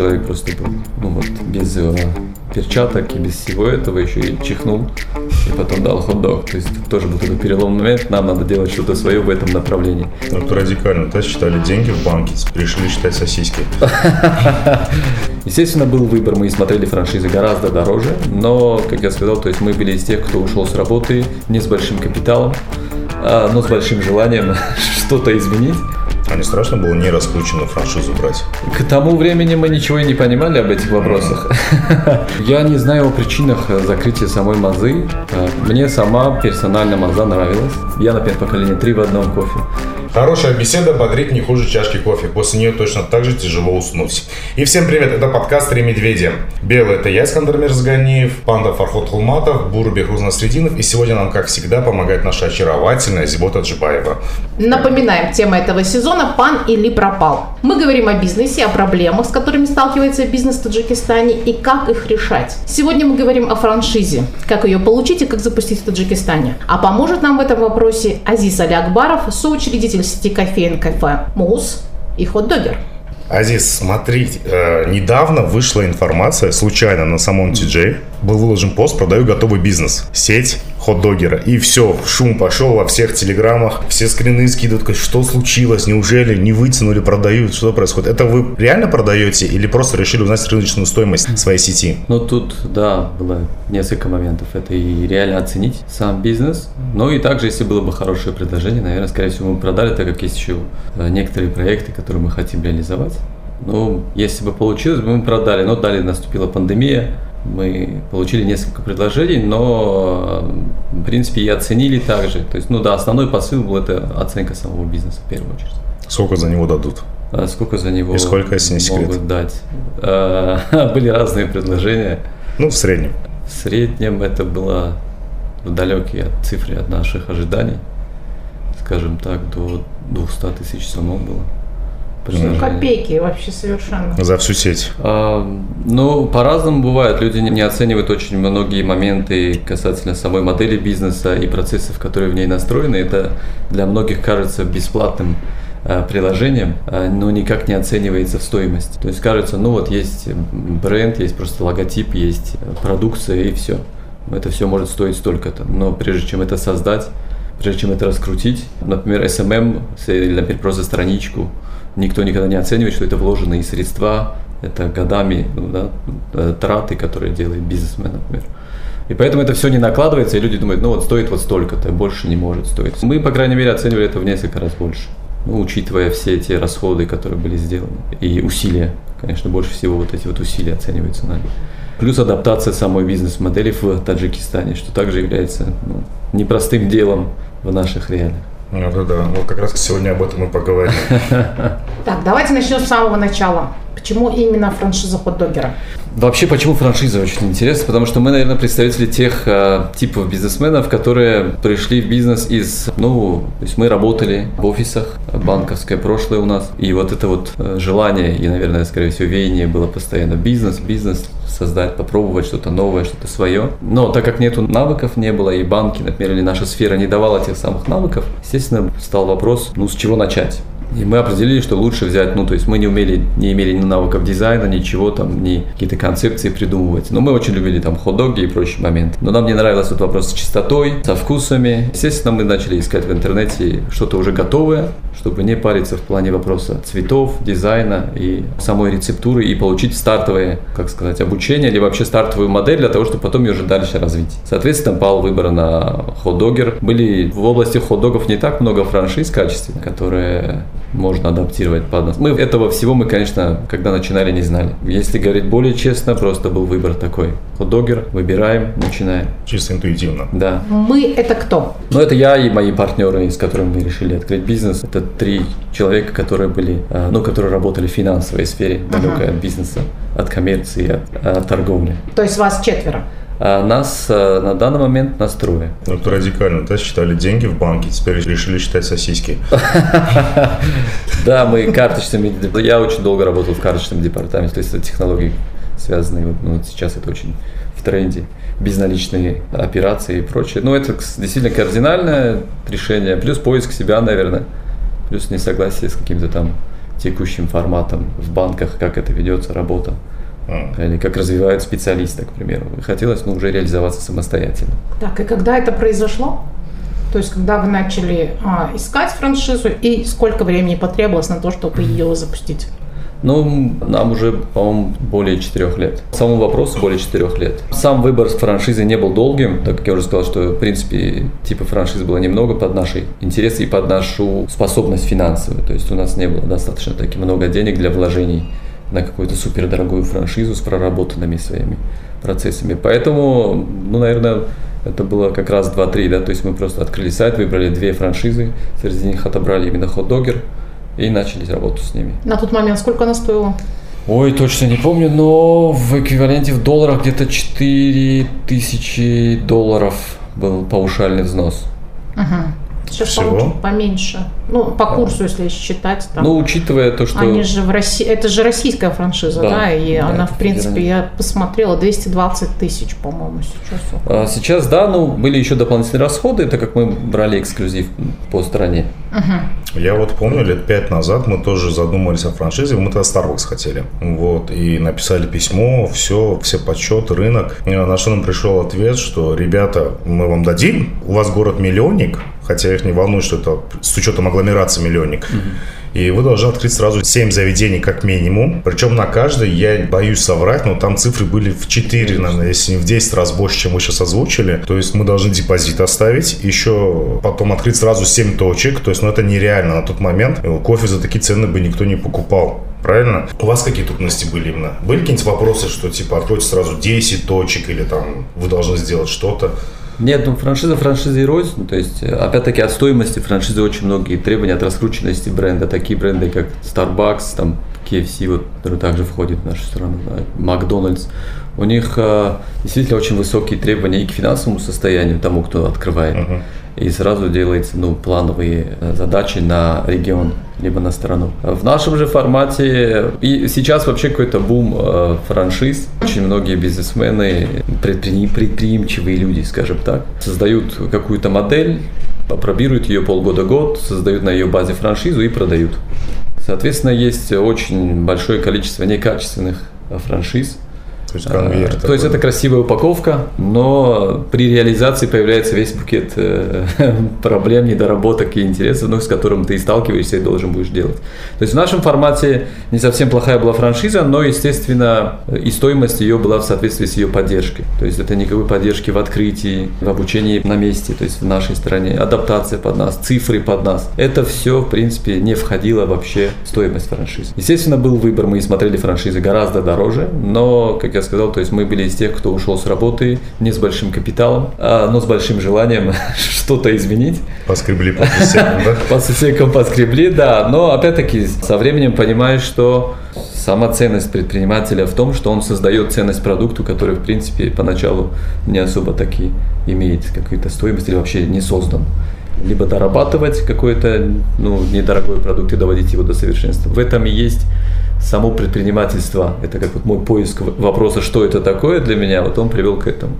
человек просто был, ну вот, без э, перчаток и без всего этого еще и чихнул, и потом дал хот-дог. То есть тоже был такой переломный момент, нам надо делать что-то свое в этом направлении. Ну, это радикально. То считали деньги в банке, решили считать сосиски. Естественно, был выбор, мы смотрели франшизы гораздо дороже, но, как я сказал, то есть мы были из тех, кто ушел с работы не с большим капиталом, а, но с большим желанием что-то изменить. А не страшно было не раскрученную франшизу брать? К тому времени мы ничего и не понимали об этих вопросах. Я не знаю о причинах закрытия самой Мазы. Мне сама персонально Маза нравилась. Я, например, поколение три в одном кофе. Хорошая беседа бодрит не хуже чашки кофе. После нее точно так же тяжело уснуть. И всем привет, это подкаст «Три медведя». Белый – это я, Искандер Мирзганиев, панда Фархот Хулматов, Буру Бехруз Насрединов. И сегодня нам, как всегда, помогает наша очаровательная Зибота Джибаева. Напоминаем, тема этого сезона – «Пан или пропал». Мы говорим о бизнесе, о проблемах, с которыми сталкивается бизнес в Таджикистане и как их решать. Сегодня мы говорим о франшизе, как ее получить и как запустить в Таджикистане. А поможет нам в этом вопросе Азиз Али Акбаров, соучредитель сети кофеин кафе «Мус» и «Хот-догер». Азиз, смотри, э, недавно вышла информация, случайно на самом TJ, был выложен пост «Продаю готовый бизнес». Сеть хот-догера. И все, шум пошел во всех телеграммах, все скрины скидывают, что случилось, неужели не вытянули, продают, что происходит. Это вы реально продаете или просто решили узнать рыночную стоимость своей сети? Ну тут, да, было несколько моментов. Это и реально оценить сам бизнес, но и также, если было бы хорошее предложение, наверное, скорее всего, мы продали, так как есть еще э, некоторые проекты, которые мы хотим реализовать. Ну, если бы получилось, мы продали, но далее наступила пандемия, мы получили несколько предложений, но в принципе и оценили также. То есть, ну да, основной посыл был это оценка самого бизнеса в первую очередь. Сколько за него дадут? А сколько за него и сколько, если не секрет? могут дать? А, были разные предложения. Ну, в среднем. В среднем это было далекие от цифры от наших ожиданий. Скажем так, до 200 тысяч самом было предложение. Копейки вообще совершенно. За всю сеть. А, ну, по-разному бывает. Люди не оценивают очень многие моменты касательно самой модели бизнеса и процессов, которые в ней настроены. Это для многих кажется бесплатным а, приложением, а, но никак не оценивается в стоимость. То есть кажется, ну вот есть бренд, есть просто логотип, есть продукция и все. Это все может стоить столько-то. Но прежде чем это создать, прежде чем это раскрутить, например, SMM, или, например, просто страничку, никто никогда не оценивает, что это вложенные средства, это годами ну, да, э, траты, которые делает бизнесмен, например. И поэтому это все не накладывается, и люди думают, ну вот стоит вот столько-то, больше не может стоить. Мы, по крайней мере, оценивали это в несколько раз больше, ну, учитывая все эти расходы, которые были сделаны, и усилия. Конечно, больше всего вот эти вот усилия оцениваются нами. Плюс адаптация самой бизнес-модели в Таджикистане, что также является ну, непростым делом в наших реалиях. Ну да, да. Вот как раз сегодня об этом и поговорим. Так, давайте начнем с самого начала. Почему именно франшиза хот-догера? Вообще, почему франшиза очень интересно? Потому что мы, наверное, представители тех э, типов бизнесменов, которые пришли в бизнес из, ну, то есть мы работали в офисах, банковское прошлое у нас, и вот это вот э, желание и, наверное, скорее всего, веяние было постоянно бизнес, бизнес, создать, попробовать что-то новое, что-то свое. Но так как нету навыков, не было, и банки, например, или наша сфера не давала тех самых навыков, естественно, стал вопрос, ну, с чего начать? И мы определили, что лучше взять, ну, то есть мы не умели, не имели ни навыков дизайна, ничего там, ни какие-то концепции придумывать. Но мы очень любили там хот-доги и прочие моменты. Но нам не нравился этот вопрос с чистотой, со вкусами. Естественно, мы начали искать в интернете что-то уже готовое, чтобы не париться в плане вопроса цветов, дизайна и самой рецептуры и получить стартовое, как сказать, обучение или вообще стартовую модель для того, чтобы потом ее уже дальше развить. Соответственно, пал выбор на хот-догер. Были в области хот-догов не так много франшиз качественных, которые можно адаптировать под нас. Мы этого всего мы, конечно, когда начинали, не знали. Если говорить более честно, просто был выбор такой. Хот-догер, выбираем, начинаем. Чисто интуитивно. Да. Мы это кто? Ну, это я и мои партнеры, с которыми мы решили открыть бизнес. Это три человека, которые были, э, ну, которые работали в финансовой сфере, далекой uh-huh. от бизнеса, от коммерции, от, от торговли. То есть вас четверо? А нас э, на данный момент нас трое. Ну, это радикально. Есть считали деньги в банке, теперь решили считать сосиски. Да, мы карточными... Я очень долго работал в карточном департаменте, то есть это технологии связанные, ну, сейчас это очень в тренде, безналичные операции и прочее. Ну, это действительно кардинальное решение, плюс поиск себя, наверное, плюс несогласие с каким-то там текущим форматом в банках, как это ведется, работа. Или как развивают специалисты, к примеру. Хотелось ну, уже реализоваться самостоятельно. Так, и когда это произошло? То есть, когда вы начали а, искать франшизу, и сколько времени потребовалось на то, чтобы ее запустить? Ну, нам уже, по-моему, более четырех лет. Самому вопросу более четырех лет. Сам выбор франшизы не был долгим, так как я уже сказал, что, в принципе, типа франшизы было немного под наши интересы и под нашу способность финансовую. То есть у нас не было достаточно таки много денег для вложений на какую-то супердорогую франшизу с проработанными своими процессами. Поэтому, ну, наверное, это было как раз 2-3, да, то есть мы просто открыли сайт, выбрали две франшизы, среди них отобрали именно хот-догер и начали работу с ними. На тот момент сколько она стоила? Ой, точно не помню, но в эквиваленте в долларах где-то 4 тысячи долларов был паушальный взнос. Угу. Сейчас Всего? поменьше. Ну, по курсу, если считать. Там. Ну, учитывая то, что... Они же в России, это же российская франшиза, да, Да, и да, она, в принципе, федеральная. я посмотрела, 220 тысяч, по-моему, сейчас. А Сейчас, да, ну, были еще дополнительные расходы, так как мы брали эксклюзив по стране. Я вот помню, лет пять назад мы тоже задумались о франшизе, мы тогда Starbucks хотели. Вот, и написали письмо, все, все подсчеты, рынок. На что нам пришел ответ, что, ребята, мы вам дадим, у вас город-миллионник, хотя их не волнует, что это с учетом агломерации миллионник. И вы должны открыть сразу 7 заведений как минимум. Причем на каждой, я боюсь соврать, но там цифры были в 4, наверное, если не в 10 раз больше, чем вы сейчас озвучили. То есть мы должны депозит оставить, еще потом открыть сразу 7 точек. То есть, ну это нереально на тот момент. Кофе за такие цены бы никто не покупал. Правильно? У вас какие трудности были именно? Были какие-нибудь вопросы, что типа откройте сразу 10 точек или там вы должны сделать что-то? Нет, ну франшиза франшиза и рознь. Ну, То есть, э, опять-таки, от стоимости франшизы очень многие требования от раскрученности бренда. Такие бренды, как Starbucks, там, KFC, вот, также входит в нашу страну, да, Макдональдс. У них э, действительно очень высокие требования и к финансовому состоянию тому, кто открывает. И сразу делается ну, плановые э, задачи на регион, либо на страну. В нашем же формате, и сейчас вообще какой-то бум э, франшиз. Очень многие бизнесмены, предпри- предприимчивые люди, скажем так, создают какую-то модель, пробируют ее полгода-год, создают на ее базе франшизу и продают. Соответственно, есть очень большое количество некачественных э, франшиз, То есть конвейер а, То есть это красивая упаковка, но при реализации появляется весь букет э, проблем, недоработок и интересов, ну, с которым ты сталкиваешься и должен будешь делать. То есть в нашем формате не совсем плохая была франшиза, но, естественно, и стоимость ее была в соответствии с ее поддержкой. То есть это никакой поддержки в открытии, в обучении на месте, то есть в нашей стране, адаптация под нас, цифры под нас. Это все, в принципе, не входило вообще в стоимость франшизы. Естественно, был выбор, мы смотрели франшизы гораздо дороже, но, как я сказал, то есть мы были из тех, кто ушел с работы не с большим капиталом, а, но с большим желанием что-то изменить. Поскребли по сусекам, да? По сусекам поскребли, да. Но опять-таки со временем понимаешь, что сама ценность предпринимателя в том, что он создает ценность продукту, который, в принципе, поначалу не особо таки имеет какую-то стоимость или вообще не создан. Либо дорабатывать какой-то ну, недорогой продукт и доводить его до совершенства. В этом и есть само предпринимательство. Это как вот мой поиск вопроса, что это такое для меня, вот он привел к этому.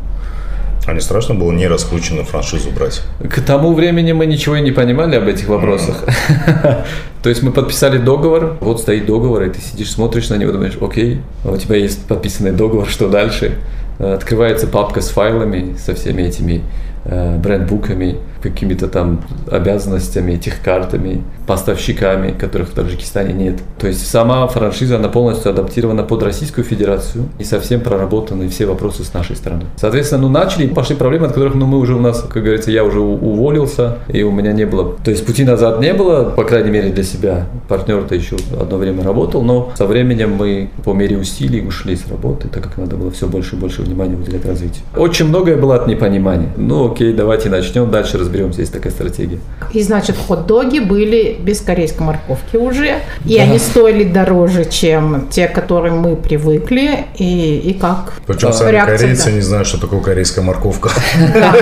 А не страшно было не раскрученную франшизу брать? К тому времени мы ничего и не понимали об этих вопросах. То есть мы подписали договор, вот стоит договор, и ты сидишь, смотришь на него, думаешь, окей, у тебя есть подписанный договор, что дальше? Открывается папка с файлами, со всеми этими э, брендбуками, какими-то там обязанностями, техкартами, поставщиками, которых в Таджикистане нет. То есть сама франшиза, она полностью адаптирована под Российскую Федерацию и совсем проработаны все вопросы с нашей стороны. Соответственно, ну начали, пошли проблемы, от которых ну, мы уже у нас, как говорится, я уже уволился, и у меня не было, то есть пути назад не было, по крайней мере для себя. Партнер-то еще одно время работал, но со временем мы по мере усилий ушли с работы, так как надо было все больше и больше внимания уделять развитию. Очень многое было от непонимания. Ну окей, давайте начнем, дальше разберемся, есть такая стратегия. И значит, хот-доги были без корейской морковки уже, и они стоили дороже, чем те, к которым мы привыкли. И, и как? Причем э, сами реакция, корейцы да. не знают, что такое корейская морковка. Да,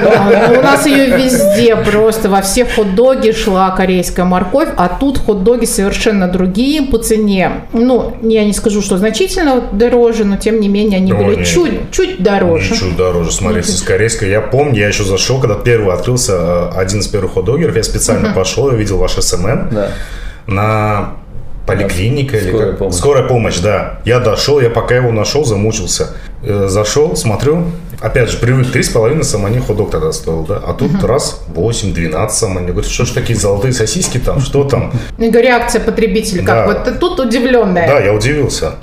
ну, у нас ее везде просто во все хот-доги шла корейская морковь, а тут хот-доги совершенно другие по цене. Ну, я не скажу, что значительно дороже, но тем не менее они были не. чуть, чуть дороже. Ничего дороже, смотрите, с корейской. Я помню, я еще зашел, когда первый открылся э, один из первых хот-догеров, я специально пошел, я видел ваш SMM. Да. На поликлиника или Скорая как? помощь. Скорая помощь, да. Я дошел, я пока его нашел, замучился. Э, Зашел, смотрю, опять же, привык, три с половиной самани хот-дог тогда стоил, да? А тут раз, 8-12 самани. Говорит, что ж такие золотые сосиски там, что там? Я говорю, реакция потребителя, как вот ты тут удивленная. Да, я удивился.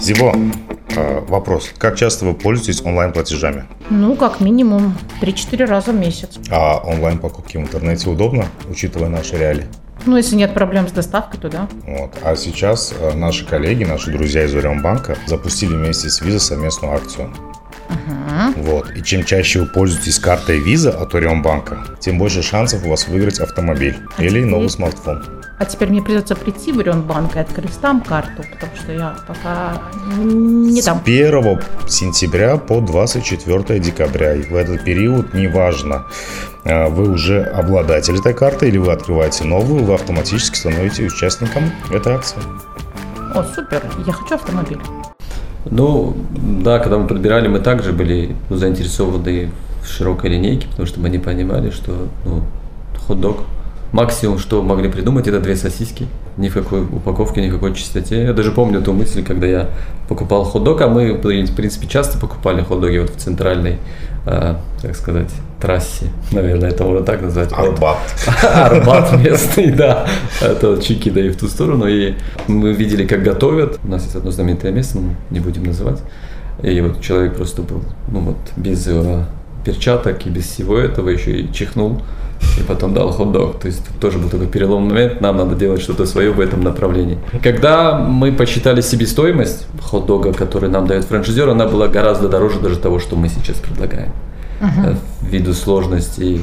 Зибо, э, вопрос. Как часто вы пользуетесь онлайн-платежами? Ну, как минимум 3-4 раза в месяц. А онлайн-покупки в интернете удобно, учитывая наши реалии? Ну, если нет проблем с доставкой, то да. Вот. А сейчас э, наши коллеги, наши друзья из Банка запустили вместе с Visa совместную акцию. Вот. И чем чаще вы пользуетесь картой Visa от Банка, тем больше шансов у вас выиграть автомобиль А или теперь- новый смартфон. А теперь мне придется прийти в банк и открыть там карту, потому что я пока не С там. 1 сентября по 24 декабря. И в этот период, неважно, э, вы уже обладатель этой карты или вы открываете новую, вы автоматически становитесь участником этой акции. О, супер, я хочу автомобиль. Ну, да, когда мы подбирали, мы также были ну, заинтересованы в широкой линейке, потому что мы не понимали, что ну, хот-дог максимум, что могли придумать, это две сосиски. Ни в какой упаковке, ни в какой чистоте. Я даже помню ту мысль, когда я покупал хот-дог, а мы, в принципе, часто покупали хот-доги вот в центральной, э, так сказать, трассе, наверное, это можно так назвать. Арбат. Арбат местный, да. Это Чики, да и в ту сторону. И мы видели, как готовят. У нас есть одно знаменитое место, ну, не будем называть. И вот человек просто был, ну вот, без э, перчаток и без всего этого еще и чихнул. И потом дал хот-дог. То есть тут тоже был такой переломный момент, нам надо делать что-то свое в этом направлении. Когда мы посчитали себестоимость хот-дога, который нам дает франшизер, она была гораздо дороже даже того, что мы сейчас предлагаем. Э, Ввиду сложностей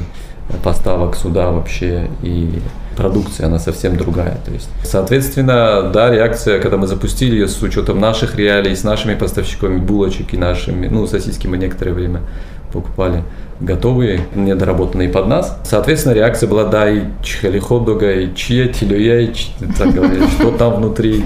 поставок сюда вообще и продукция, она совсем другая. То есть, соответственно, да, реакция, когда мы запустили ее с учетом наших реалий, с нашими поставщиками булочек и нашими, ну, сосиски мы некоторое время покупали готовые, недоработанные под нас. Соответственно, реакция была, да, и чихали хот-дога, и чья, телюя, и так говорили, что там внутри.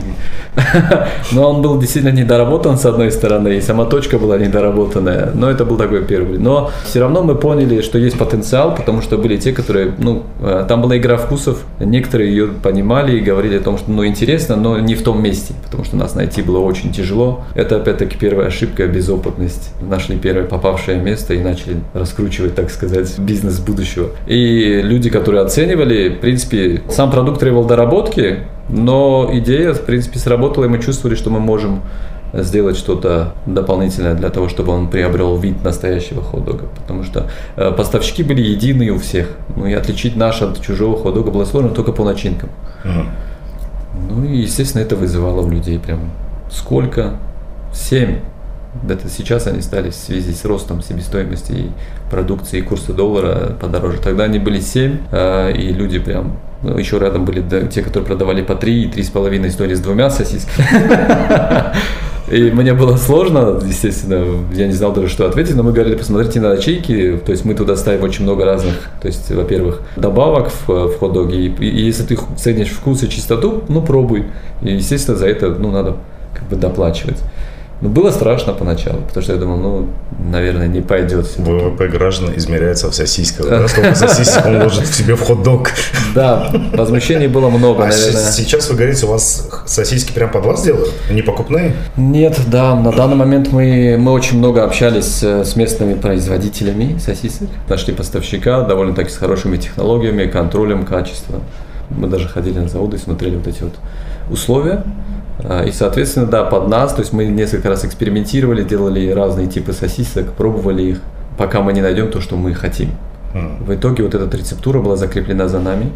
Но он был действительно недоработан с одной стороны, и сама точка была недоработанная. Но это был такой первый. Но все равно мы поняли, что есть потенциал, потому что были те, которые, ну, э, там была игра вкусов. Некоторые ее понимали и говорили о том, что, ну, интересно, но не в том месте, потому что нас найти было очень тяжело. Это, опять-таки, первая ошибка, безопытность. Нашли первое попавшее место и начали раскручивать, так сказать, бизнес будущего. И люди, которые оценивали, в принципе, сам продукт требовал доработки, но идея, в принципе, сработала, и мы чувствовали, что мы можем сделать что-то дополнительное для того, чтобы он приобрел вид настоящего хот-дога. Потому что э, поставщики были единые у всех. Ну и отличить наш от чужого хот-дога было сложно только по начинкам. Мгм. Ну и, естественно, это вызывало у людей прям сколько? Семь. Это сейчас они стали в связи с ростом себестоимости продукции и курса доллара подороже. Тогда они были 7, и люди прям ну, еще рядом были те, которые продавали по 3 и 3,5 стоили с двумя сосисками. И мне было сложно, естественно, я не знал даже, что ответить, но мы говорили, посмотрите на ячейки, то есть мы туда ставим очень много разных, то есть, во-первых, добавок в, в хот-доге, и, и если ты ценишь вкус и чистоту, ну пробуй. И, естественно, за это, ну, надо как бы доплачивать. Ну, было страшно поначалу, потому что я думал, ну, наверное, не пойдет. ВВП граждан измеряется в сосисках. Да? Сколько сосисок он ложит в себе в хот-дог. Да, возмущений было много, А наверное. сейчас вы говорите, у вас сосиски прям под вас делают? Они покупные? Нет, да, на данный момент мы, мы очень много общались э, с местными производителями сосисок. Нашли поставщика довольно-таки с хорошими технологиями, контролем качества. Мы даже ходили на заводы и смотрели вот эти вот условия. А, И, соответственно, да, под нас, то есть мы несколько раз экспериментировали, делали разные типы сосисок, пробовали их, пока мы не найдем то, что мы хотим. М. В итоге вот эта рецептура была закреплена за нами,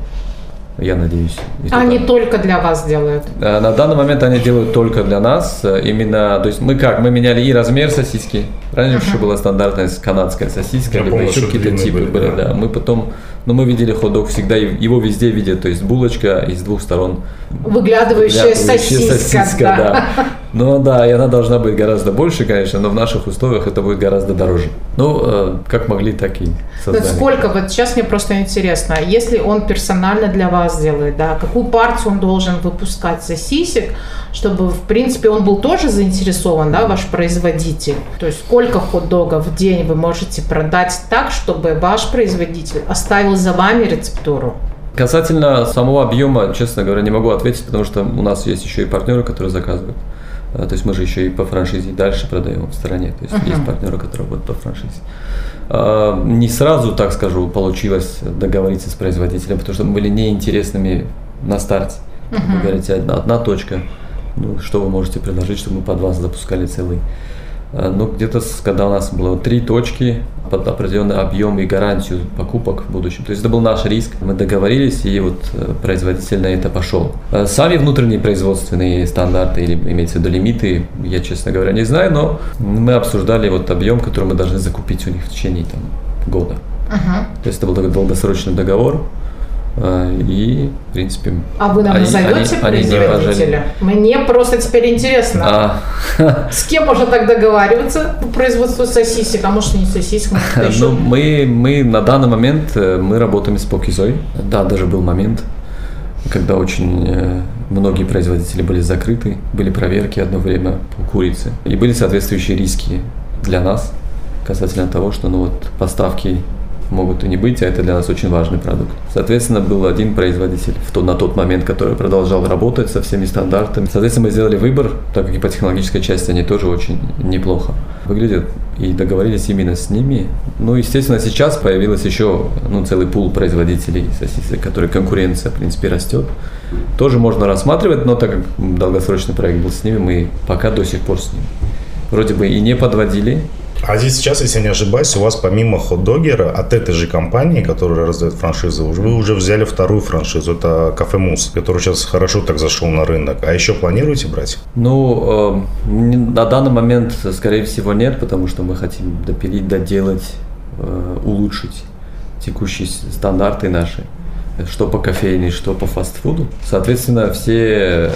я надеюсь. Они только- только для вас делают. На данный момент они делают только для нас. Э, Именно, то есть мы как, мы меняли и размер сосиски. Раньше еще была стандартная канадская сосиска, Я либо помню, еще какие-то типы были, были, да. да. Мы потом, ну мы видели хот-дог всегда, и его везде видят, то есть булочка из двух сторон. Выглядывающая Выглядывающая сосиска, да. Ну да, и она должна быть гораздо больше, конечно, но в наших условиях это будет гораздо дороже. Ну, э, как могли, так и создали. Ну, сколько, вот сейчас мне просто интересно, если он персонально для вас делает, да, какую партию он должен выпускать сосисек, чтобы, в принципе, он был тоже заинтересован, да, ваш производитель? То есть сколько хот-догов в день вы можете продать так, чтобы ваш производитель оставил за вами рецептуру? Касательно самого объема, честно говоря, не могу ответить, потому что у нас есть еще и партнеры, которые заказывают. А, то есть мы же еще и по франшизе дальше продаем в стране. То есть uh-huh. есть партнеры, которые работают по франшизе. А, не сразу, так скажу, получилось договориться с производителем, потому что мы были неинтересными на старте. Uh-huh. Вы говорите, одна, одна точка, ну, что вы можете предложить, чтобы мы под вас запускали целый ну, где-то, когда у нас было три точки под определенный объем и гарантию покупок в будущем. То есть это был наш риск. Мы договорились, и вот э, производитель на это пошел. Э, сами внутренние производственные стандарты, или имеется в виду лимиты, я, честно говоря, не знаю, но мы обсуждали вот объем, который мы должны закупить у них в течение там, года. Uh-huh. То есть это был такой долгосрочный договор. А, и, в принципе... А вы нам они, назовете они, производителя? Они Мне просто теперь интересно. А. С кем можно так договариваться по производству сосисек? А может, не сосисек, может, Ну, мы, мы на данный момент э, мы работаем с Покизой. Да, даже был момент, когда очень э, многие производители были закрыты, были проверки одно время по курице. И были соответствующие риски для нас касательно того, что ну, вот, поставки могут и не быть, а это для нас очень важный продукт. Соответственно, был один производитель в то, на тот момент, который продолжал работать со всеми стандартами. Соответственно, мы сделали выбор, так как и по технологической части они тоже очень неплохо выглядят, и договорились именно с ними. Ну, естественно, сейчас появилась еще ну, целый пул производителей сосисок, который конкуренция, в принципе, растет. Тоже можно рассматривать, но так как долгосрочный проект был с ними, мы пока до сих пор с ними. Вроде бы и не подводили, а здесь сейчас, если я не ошибаюсь, у вас помимо хот-догера от этой же компании, которая раздает франшизу, вы уже взяли вторую франшизу, это Кафе Мус, который сейчас хорошо так зашел на рынок. А еще планируете брать? Ну, э, на данный момент, скорее всего, нет, потому что мы хотим допилить, доделать, э, улучшить текущие стандарты наши, что по кофейне, что по фастфуду. Соответственно, все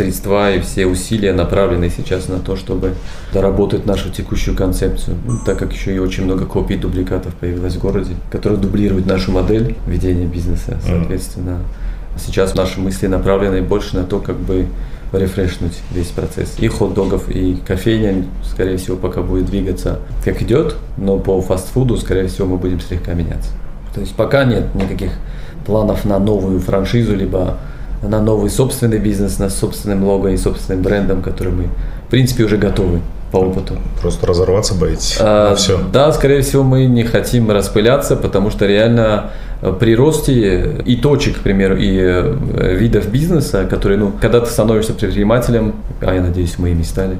средства и все усилия направлены сейчас на то, чтобы доработать нашу текущую концепцию, ну, так как еще и очень много копий дубликатов появилось в городе, которые дублируют нашу модель ведения бизнеса. Соответственно, сейчас наши мысли направлены больше на то, как бы рефрешнуть весь процесс. И хот-догов, и кофейня, скорее всего, пока будет двигаться как идет, но по фастфуду, скорее всего, мы будем слегка меняться. То есть пока нет никаких планов на новую франшизу, либо на новый собственный бизнес, на собственным лого и собственным брендом, который мы, в принципе, уже готовы по опыту. Просто разорваться боитесь? А, все. Да, скорее всего, мы не хотим распыляться, потому что реально э, при росте и точек, к примеру, и э, видов бизнеса, которые, ну, когда ты становишься предпринимателем, а я надеюсь, мы ими стали,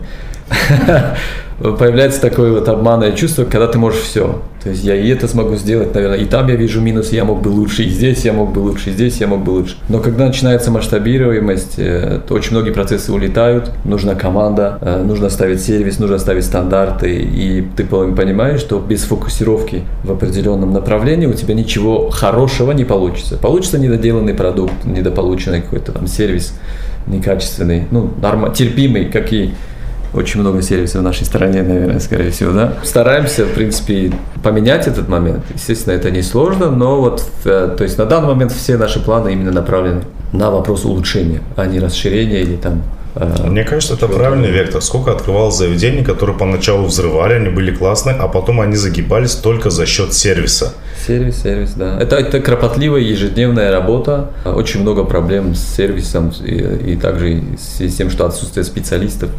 появляется такое вот обманное чувство, когда ты можешь все. То есть я и это смогу сделать, наверное, и там я вижу минус, я мог бы лучше, и здесь я мог бы лучше, и здесь я мог бы лучше. Но когда начинается масштабируемость, э, то очень многие процессы улетают, нужна команда, э, нужно ставить сервис, нужно ставить стандарты, и ты понимаешь, что без фокусировки в определенном направлении у тебя ничего хорошего не получится. Получится недоделанный продукт, недополученный какой-то там сервис некачественный, ну, норм... терпимый, как и очень много сервисов в нашей стране, наверное, скорее всего, да. Стараемся, в принципе, поменять этот момент. Естественно, это не сложно, но вот, э, то есть на данный момент все наши планы именно направлены на вопрос улучшения, а не расширения или там э, мне кажется, это правильный вектор. Сколько открывалось заведений, которые поначалу взрывали, они были классные, а потом они загибались только за счет сервиса. Сервис, сервис, да. Это, это кропотливая ежедневная работа. Очень много проблем с сервисом и, и также с тем, что отсутствие специалистов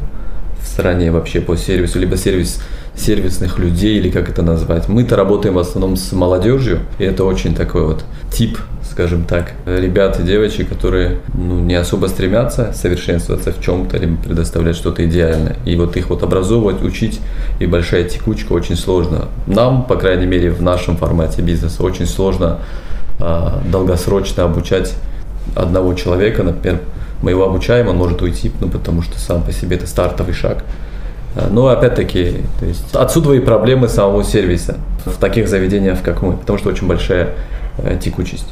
стране вообще по сервису, либо сервис сервисных людей, или как это назвать. Мы-то работаем в основном с молодежью, и это очень такой вот тип, скажем так, ребят и девочек, которые ну, не особо стремятся совершенствоваться в чем-то, либо предоставлять что-то идеальное. И вот их вот образовывать, учить, и большая текучка очень сложно. Нам, по крайней мере, в нашем формате бизнеса очень сложно а, долгосрочно обучать одного человека, например, мы его обучаем, он может уйти, ну, потому что сам по себе это стартовый шаг. А, но опять-таки, то есть отсюда и проблемы самого сервиса в таких заведениях, как мы, потому что очень большая э, текучесть.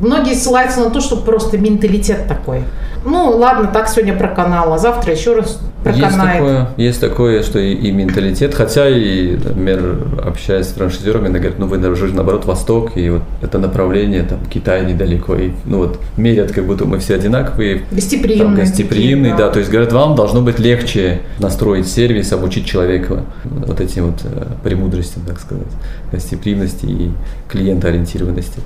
Многие ссылаются на то, что просто менталитет такой. Ну ладно, так сегодня проканал, а завтра еще раз Есть проканает. такое, есть такое, что и, и менталитет, хотя и, например, общаясь с франшизерами, она говорит, ну вы даже наоборот Восток, и вот это направление, там, Китай недалеко, и, ну вот, мерят, как будто мы все одинаковые, Гостеприимные. там, гостеприимный, такие, да. то есть говорят, вам должно быть легче настроить сервис, обучить человека вот этим вот э, премудростям, так сказать, гостеприимности и клиентоориентированности.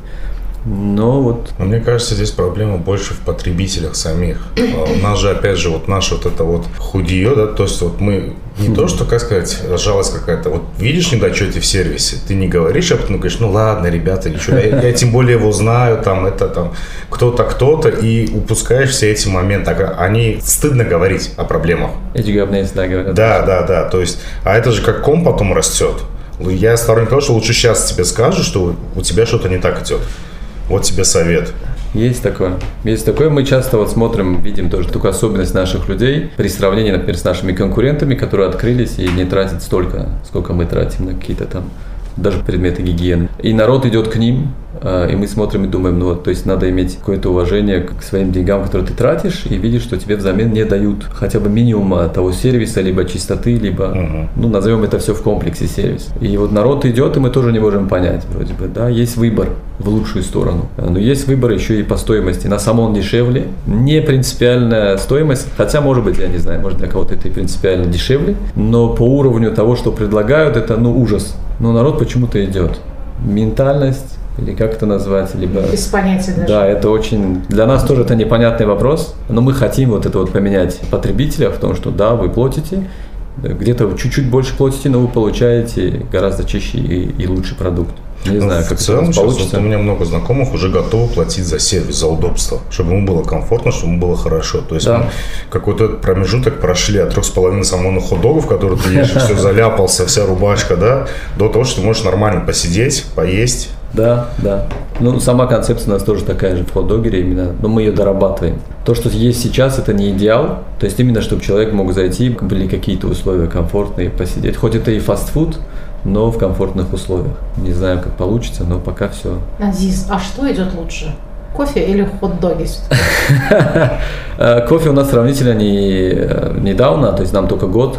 Но вот Но мне кажется, здесь проблема больше в потребителях самих. А У нас же, опять же, вот наше вот это вот худие, да, то есть вот мы не то, что, как сказать, жалость какая-то. Вот видишь недочеты в сервисе, ты не говоришь, а потом говоришь, ну ладно, ребята, что, я, я тем более его знаю, там, это там, кто-то, кто-то, и упускаешь все эти моменты. Они стыдно говорить о проблемах. эти говны, да, говорят. Да, да, да. То есть, а это же как ком потом растет. Я сторонник того, что лучше сейчас тебе скажу, что у тебя что-то не так идет. Вот тебе совет. Есть такое. Есть такое. Мы часто вот смотрим, видим тоже такую особенность наших людей при сравнении, например, с нашими конкурентами, которые открылись и не тратят столько, сколько мы тратим на какие-то там даже предметы гигиены. И народ идет к ним, и мы смотрим и думаем, ну то есть надо иметь какое-то уважение к своим деньгам, которые ты тратишь, и видишь, что тебе взамен не дают хотя бы минимума того сервиса, либо чистоты, либо, Мгм. ну, назовем это все в комплексе сервис. И вот народ идет, и мы тоже не можем понять, вроде бы, да, есть выбор в лучшую сторону. Но есть выбор еще и по стоимости. На самом он дешевле, не принципиальная стоимость, хотя, может быть, я не знаю, может для кого-то это и принципиально дешевле, но по уровню того, что предлагают, это, ну, ужас. Но народ почему-то идет. Ментальность, или как это назвать, либо... Без понятия даже. Да, это очень... Для нас тоже это непонятный вопрос, но мы хотим вот это вот поменять потребителя в том, что да, вы платите, где-то чуть-чуть больше платите, но вы получаете гораздо чище и, и лучший продукт. Не Ну, знаю, в как это у целом сейчас вот получится. у меня много знакомых уже готовы платить за сервис, за удобство, чтобы ему было комфортно, чтобы ему было хорошо. То есть Да. мы какой-то промежуток прошли от трех с половиной самогонных хот-догов, которые ты ешь, все заляпался, вся рубашка, да, до того, что ты можешь нормально посидеть, поесть. Да, да. Ну, сама концепция у нас тоже такая же в хот-догере именно, но мы ее дорабатываем. То, что есть сейчас, это не идеал, то есть именно, чтобы человек мог зайти, были какие-то условия комфортные, посидеть. Хоть это и фастфуд, но в комфортных условиях. Не знаю, как получится, но пока все. Азиз, а что идет лучше? Кофе или хот-доги? Э, Кофе у нас сравнительно не, э, недавно, то есть нам только год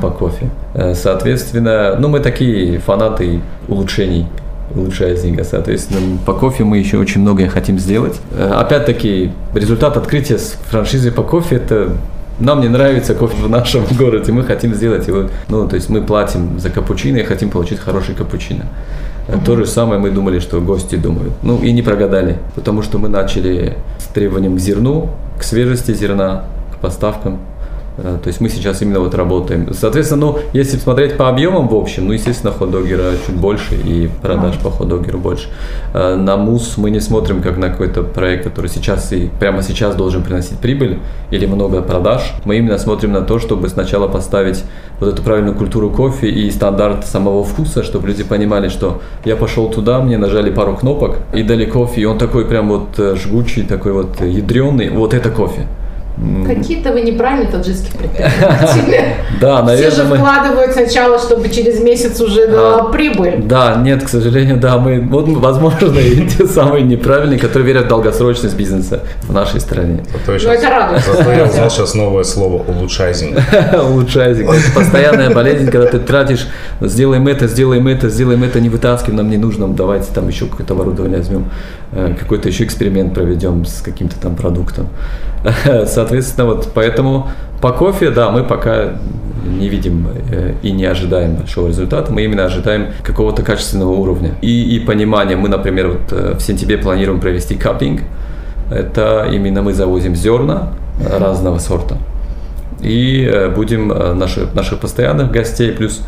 по кофе. Э, Соответственно, ну мы такие фанаты улучшений улучшайзинга, соответственно, по кофе мы еще очень многое хотим сделать. Э, Опять-таки, результат открытия с франшизой по кофе – это нам не нравится кофе в нашем городе, мы хотим сделать его, ну, то есть мы платим за капучино и хотим получить хороший капучино. Э, То же самое мы думали, что гости думают. Ну и не прогадали, потому что мы начали с требованием к зерну, к свежести зерна, к поставкам. Э, То есть мы сейчас именно вот работаем. Соответственно, ну, если смотреть по объемам в общем, ну, естественно, хот-догера чуть больше и продаж по хот-догеру больше. Э, На мус мы не смотрим как на какой-то проект, который сейчас и прямо сейчас должен приносить прибыль или много продаж. Мы именно смотрим на то, чтобы сначала поставить вот эту правильную культуру кофе и стандарт самого вкуса, чтобы люди понимали, что я пошел туда, мне нажали пару кнопок и дали кофе, и он такой прям вот э, жгучий, такой вот ядреный. Вот это кофе. Какие-то вы неправильные таджикские предприниматели. Да, Все же наверное, вкладывают сначала, чтобы через месяц уже дала прибыль. Да, нет, к сожалению, да, мы, вот, возможно, и те самые неправильные, которые верят в долгосрочность бизнеса в нашей стране. Я Ну, это радует. зато я узнал сейчас новое слово улучшайзинг. Улучшайзинг. Это постоянная болезнь, когда ты тратишь, сделаем это, сделаем это, сделаем это, не вытаскиваем, нам не нужно, давайте там еще какое-то оборудование возьмем, э, какой-то еще эксперимент проведем с каким-то там продуктом. Соответственно, вот поэтому по кофе, да, мы пока не видим э, и не ожидаем большого результата, мы именно ожидаем какого-то качественного уровня и, и понимания. Мы, например, вот э, в сентябре планируем провести каппинг, это именно мы завозим зерна разного сорта. И э, будем э, наши, наших постоянных гостей плюс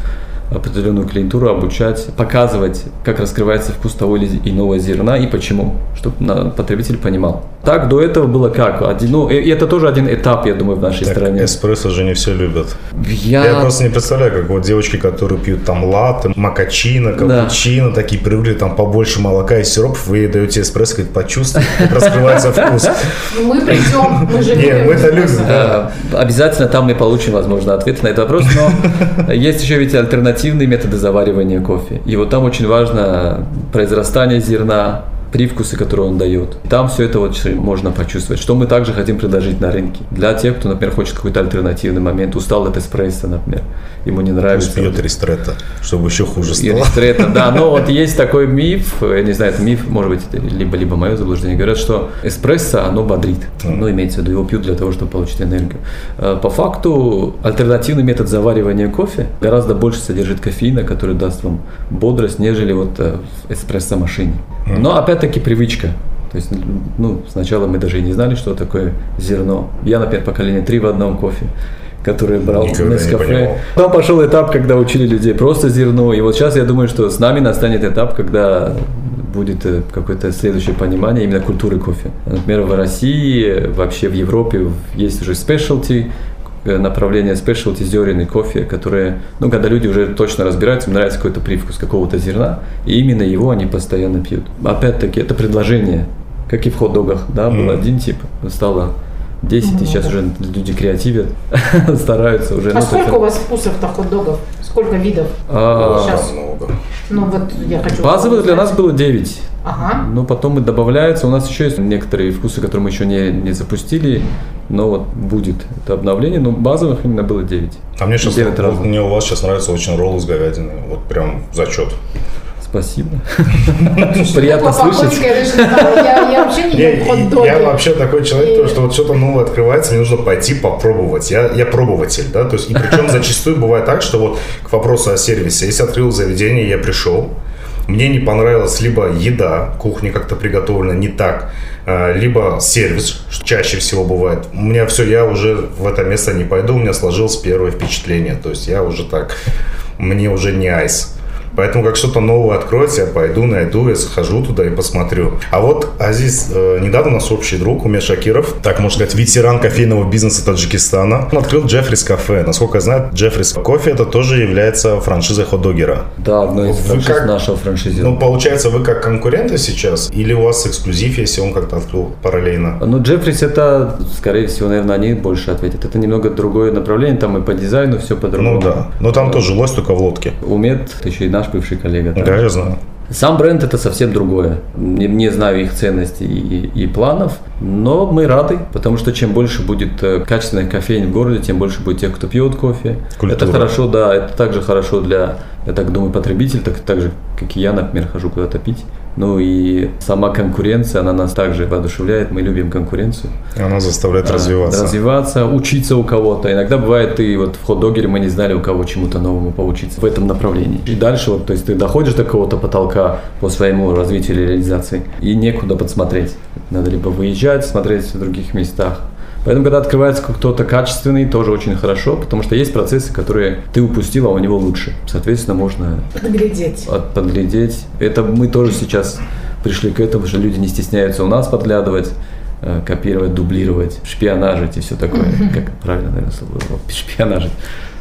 определенную клиентуру обучать, показывать, как раскрывается вкус того или иного зерна и почему, чтобы потребитель понимал. Так до этого было как? Один, ну, и это тоже один этап, я думаю, в нашей Так, стране. эспрессо же не все любят. Я, Я просто не представляю, как вот девочки, которые пьют там латте, макачино, капучино, такие привыкли там побольше молока и сиропов, вы ей даете эспрессо, говорит, почувствуй, как раскрывается вкус. Мы придем, мы же Не, любим мы это любим, да. Обязательно там мы получим, возможно, ответ на этот вопрос, но есть еще ведь альтернативные методы заваривания кофе. И вот там очень важно произрастание зерна, привкусы, которые он дает. Там все это вот можно почувствовать. Что мы также хотим предложить на рынке. Для тех, кто, например, хочет какой-то альтернативный момент, устал от эспрессо, например, ему не нравится. Пусть пьет ристретто, чтобы еще хуже стало. Ристретто, да. Но вот есть такой миф, я не знаю, это миф, может быть, либо-либо мое заблуждение. Говорят, что эспрессо, оно бодрит. Ну, имеется в виду, его пьют для того, чтобы получить энергию. Э, по факту, альтернативный метод заваривания кофе гораздо больше содержит кофеина, который даст вам бодрость, нежели вот э, в эспрессо-машине. Но опять-таки привычка. То есть, ну, сначала мы даже и не знали, что такое зерно. Я, например, поколение три в одном кофе который брал Никогда не кафе. Потом пошел этап, когда учили людей просто зерно. И вот сейчас я думаю, что с нами настанет этап, когда будет э, какое-то следующее понимание именно культуры кофе. Например, в России, вообще в Европе есть уже э, направление specialty зерен и кофе, которые, ну, когда люди уже точно разбираются, им нравится какой-то привкус какого-то зерна, и именно его они постоянно пьют. Опять-таки, это предложение, как и в хот-догах, да, был один тип, стало 10, и сейчас уже люди креативят, стараются уже. А ну, сколько у вас вкусов-то хот-догов? Сколько видов? А, Сейчас. Много. Ну вот я хочу... Базовых для нас было 9. Ага. Но потом и добавляется. У нас еще есть некоторые вкусы, которые мы еще не, не запустили. Но вот будет это обновление. Но базовых именно было 9. А мне сейчас, вот мне у вас сейчас нравится очень ролл с говядиной. Вот прям зачет. Спасибо. Приятно слышать. Я вообще не Я, такой человек, что вот что-то новое открывается, мне нужно пойти попробовать. Я, я пробователь, да, то есть, и причем зачастую бывает так, что вот к вопросу о сервисе, если открыл заведение, я пришел, мне не понравилась либо еда, кухня как-то приготовлена не так, а, либо сервис, что чаще всего бывает. У меня все, я уже в это место не пойду, у меня сложилось первое впечатление, то есть я уже так, мне уже не айс. Поэтому как что-то новое откроется, я пойду, найду, я схожу туда и посмотрю. А вот Азиз, э, недавно у нас общий друг, Умер Шакиров, так можно сказать, ветеран кофейного бизнеса Таджикистана, он открыл Джеффрис кафе. Насколько я знаю, Джеффрис кофе это тоже является франшизой хот-догера. Да, одно из Вы франшиз как- нашего франшизы. Ну, получается, вы как конкуренты сейчас? Или у вас эксклюзив, если он как-то открыл параллельно? Ну, Джеффрис это, скорее всего, наверное, они больше ответят. Это немного другое направление, там и по дизайну все по-другому. Ну да. Но там тоже лось только в лодке. Умет, еще и наш бывший коллега. там. Да, я знаю. Сам бренд это совсем другое. Не, не знаю их ценностей и, и планов, но мы рады, потому что чем больше будет э, качественных кофеин в городе, тем больше будет тех, кто пьет кофе. Культура. Это хорошо, да, это также хорошо для, я так думаю, потребителей, так, так же, как и я, например, хожу куда-то пить. Ну и сама конкуренция, она нас также воодушевляет, мы любим конкуренцию. Она заставляет развиваться. Развиваться, учиться у кого-то. Иногда бывает, ты вот в хот-догере мы не знали у кого чему-то новому поучиться в этом направлении. И дальше вот, то есть ты доходишь до какого-то потолка по своему развитию или реализации, и некуда подсмотреть. Надо либо выезжать, смотреть в других местах. Поэтому, когда открывается кто-то качественный, тоже очень хорошо, потому что есть процессы, которые ты упустил, а у него лучше. Соответственно, можно Подглядеть. от- подглядеть. Это мы тоже сейчас пришли к этому, что люди не стесняются у нас подглядывать, э, копировать, дублировать, шпионажить и все такое. Как правильно, наверное, слово? Шпионажить.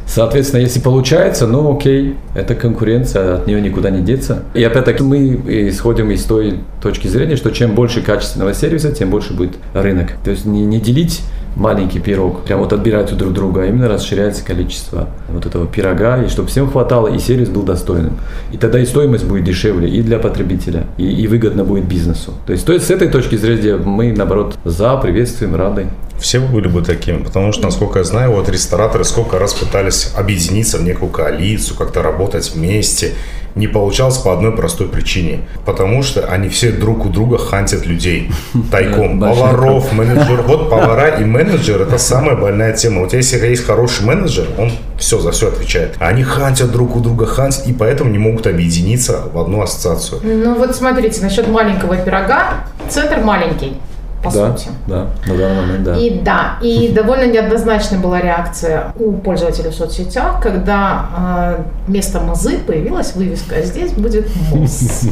Соответственно, если получается, ну окей, это конкуренция, от нее никуда не деться. И опять-таки мы исходим из той точки зрения, что чем больше качественного сервиса, тем больше будет рынок. То есть не, не делить маленький пирог, прям вот отбирать у друг друга, а именно расширяется количество вот этого пирога, и чтобы всем хватало, и сервис был достойным. И тогда и стоимость будет дешевле и для потребителя, и, и выгодно будет бизнесу. То есть, то есть с этой точки зрения мы, наоборот, за, приветствуем, рады. Все были бы такими, потому что, насколько я знаю, вот рестораторы сколько раз пытались объединиться в некую коалицию, как-то работать вместе. Не получалось по одной простой причине. Потому что они все друг у друга хантят людей тайком. Поваров, менеджеров. Вот повара и менеджер – это самая больная тема. Вот если есть хороший менеджер, он все за все отвечает. А они хантят друг у друга, хантят, и поэтому не могут объединиться в одну ассоциацию. Ну вот смотрите, насчет маленького пирога. Центр маленький, по да, сути. да, на данный момент, да. И да, и довольно неоднозначная была реакция у пользователей в соцсетях, когда э, вместо мазы появилась вывеска «А «Здесь будет МОЗ».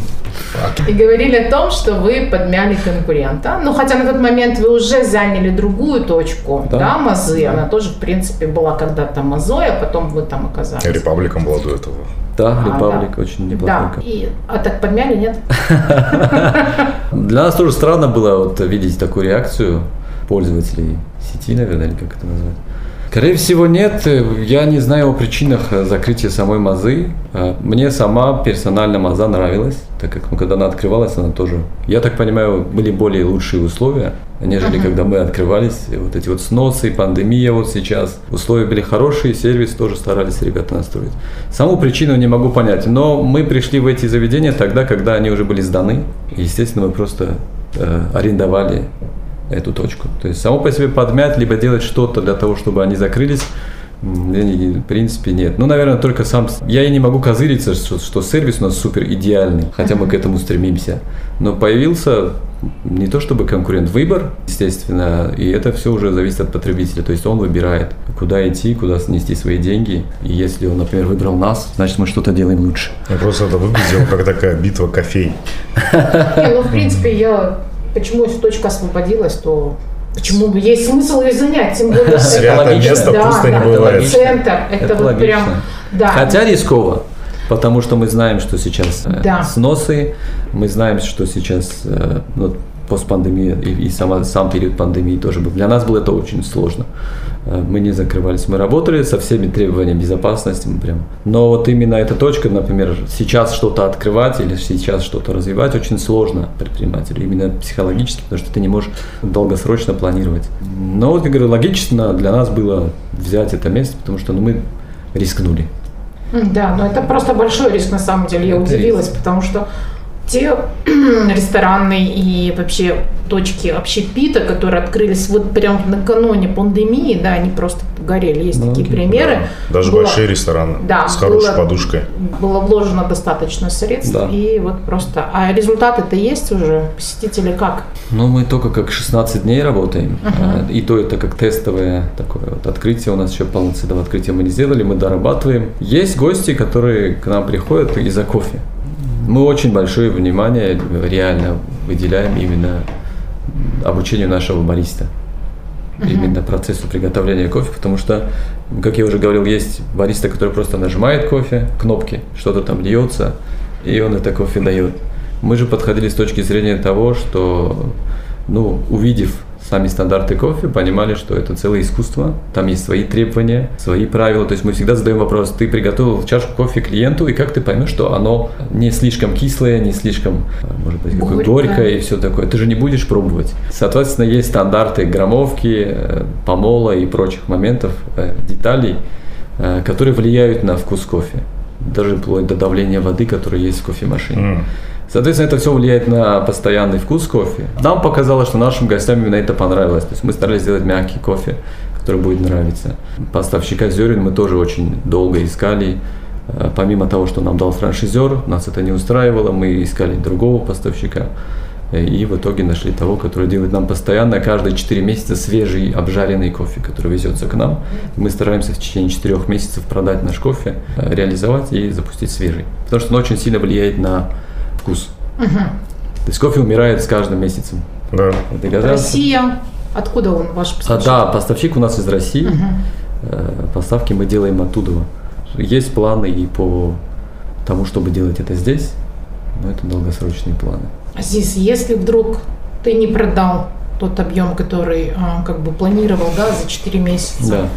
И говорили о том, что вы подмяли конкурента. Ну, хотя на тот момент вы уже заняли другую точку, Да. да, мазы. Она тоже, в принципе, была когда-то мазой, а потом вы там оказались. Репабликом была до этого. Да, А, Republic да. очень Да, неплохой. и, а так подмяли, нет? Для нас тоже странно было вот видеть такую реакцию пользователей сети, наверное, или как это назвать. Скорее всего, нет. Я не знаю о причинах закрытия самой Мазы. А, мне сама персонально Маза нравилась, так как ну, когда она открывалась, она тоже, я так понимаю, были более лучшие условия, нежели uh-huh. когда мы открывались. И вот эти вот сносы, пандемия вот сейчас. Условия были хорошие, сервис тоже старались ребята настроить. Саму причину не могу понять, но мы пришли в эти заведения тогда, когда они уже были сданы. Естественно, мы просто э, арендовали эту точку. То есть само по себе подмять, либо делать что-то для того, чтобы они закрылись, в принципе, нет. Ну, наверное, только сам... Я и не могу козыриться, что, что сервис у нас супер идеальный, хотя мы к этому стремимся. Но появился не то чтобы конкурент, выбор, естественно, и это все уже зависит от потребителя. То есть он выбирает, куда идти, куда снести свои деньги. И если он, например, выбрал нас, значит, мы что-то делаем лучше. Я просто это выглядело как такая битва кофей. Ну, в принципе, я почему эта точка освободилась, то Почему бы есть смысл ее занять, тем более святое место да, пусто да, не бывает. Центр, это, это вот логично. прям, да. Хотя рисково, потому что мы знаем, что сейчас э, да. сносы, мы знаем, что сейчас ну, постпандемия и, и сама, сам период пандемии тоже был. Для нас было это очень сложно. Э, мы не закрывались, мы работали со всеми требованиями безопасности, мы прям. Но вот именно эта точка, например, сейчас что-то открывать или сейчас что-то развивать очень сложно предпринимателю, именно психологически, потому что ты не можешь долгосрочно планировать. Но вот, я говорю, логично для нас было взять это место, потому что ну, мы рискнули. Да, но это просто большой риск на самом деле. Я это удивилась, риск. потому что те рестораны и вообще точки общепита, которые открылись вот прям накануне пандемии, да, они просто горели. Есть ну, такие примеры. Да. Даже было, большие рестораны да, с хорошей было, подушкой. Было вложено достаточно средств, да. и вот просто... А результаты-то есть уже? Посетители как? Ну, мы только как 16 дней работаем, uh-huh. и то это как тестовое такое вот открытие. У нас еще полноценного открытия мы не сделали, мы дорабатываем. Есть гости, которые к нам приходят из-за кофе. Мы очень большое внимание реально выделяем именно обучению нашего бариста. Uh-huh. Именно процессу приготовления кофе, потому что, как я уже говорил, есть бариста, который просто нажимает кофе, кнопки, что-то там льется, и он это кофе дает. Мы же подходили с точки зрения того, что, ну, увидев сами стандарты кофе, понимали, что это целое искусство, там есть свои требования, свои правила. То есть мы всегда задаем вопрос, ты приготовил чашку кофе клиенту, и как ты поймешь, что оно не слишком кислое, не слишком, может быть, Горько. горькое и все такое. Ты же не будешь пробовать. Соответственно, есть стандарты граммовки, э, помола и прочих моментов, э, деталей, э, которые влияют на вкус кофе. Даже вплоть до давления воды, которое есть в кофемашине. Mm. Соответственно, это все влияет на постоянный вкус кофе. Нам показалось, что нашим гостям именно это понравилось. То есть мы старались сделать мягкий кофе, который будет нравиться. Поставщика зерен мы тоже очень долго искали. Э, помимо того, что нам дал франшизер, нас это не устраивало, мы искали другого поставщика. Э, и в итоге нашли того, который делает нам постоянно, каждые 4 месяца свежий обжаренный кофе, который везется к нам. Мы стараемся в течение 4 месяцев продать наш кофе, э, реализовать и запустить свежий. Потому что он очень сильно влияет на вкус. Угу. То есть кофе умирает с каждым месяцем. Да. Россия. Откуда он ваш поставщик? А, да, поставщик у нас из России. Угу. Поставки мы делаем оттуда. Есть планы и по тому, чтобы делать это здесь, но это долгосрочные планы. Азиз, если вдруг ты не продал тот объем, который а, как бы планировал, да, за 4 месяца, да